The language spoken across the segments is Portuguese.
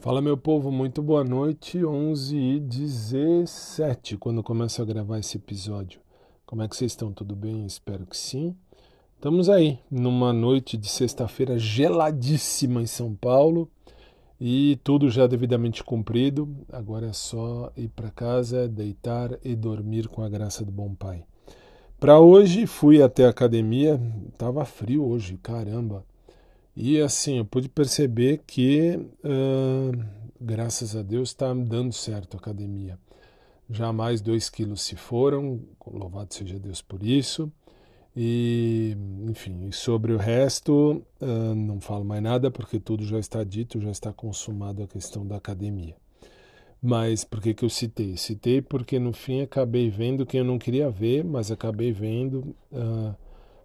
Fala meu povo, muito boa noite, 11 e 17 quando começo a gravar esse episódio. Como é que vocês estão? Tudo bem? Espero que sim. Estamos aí numa noite de sexta-feira geladíssima em São Paulo e tudo já devidamente cumprido. Agora é só ir para casa, deitar e dormir com a graça do bom Pai. Para hoje fui até a academia, tava frio hoje, caramba. E assim, eu pude perceber que, uh, graças a Deus, está dando certo a academia. Já mais dois quilos se foram, louvado seja Deus por isso. E, enfim, sobre o resto, uh, não falo mais nada porque tudo já está dito, já está consumado a questão da academia. Mas por que, que eu citei? Citei porque no fim acabei vendo quem eu não queria ver, mas acabei vendo uh,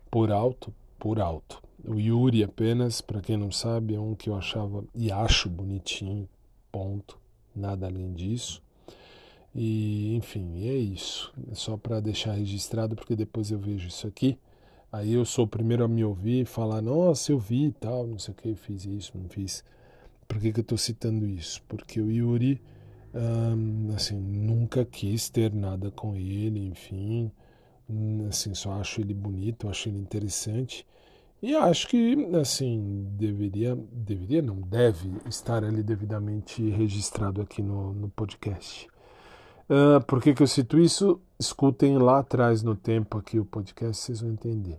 por alto, por alto. O Yuri apenas, para quem não sabe, é um que eu achava e acho bonitinho, ponto, nada além disso. E enfim, é isso. É só para deixar registrado, porque depois eu vejo isso aqui. Aí eu sou o primeiro a me ouvir e falar: Nossa, eu vi e tal, não sei o que, fiz isso, não fiz. Por que, que eu estou citando isso? Porque o Yuri, hum, assim, nunca quis ter nada com ele, enfim. Assim, só acho ele bonito, acho ele interessante. E acho que, assim, deveria, deveria não, deve estar ali devidamente registrado aqui no, no podcast. Uh, por que, que eu cito isso? Escutem lá atrás no tempo aqui o podcast, vocês vão entender.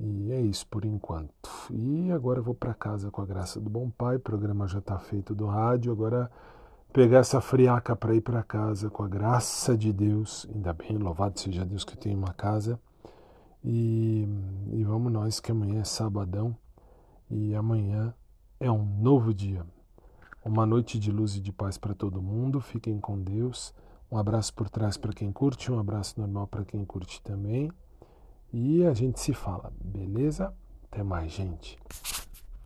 E é isso por enquanto. E agora eu vou para casa com a graça do bom pai. O programa já está feito do rádio. Agora pegar essa friaca para ir para casa com a graça de Deus. Ainda bem, louvado seja Deus que tenho uma casa e, e vamos nós que amanhã é sabadão e amanhã é um novo dia. Uma noite de luz e de paz para todo mundo. Fiquem com Deus. Um abraço por trás para quem curte, um abraço normal para quem curte também. E a gente se fala, beleza? Até mais, gente.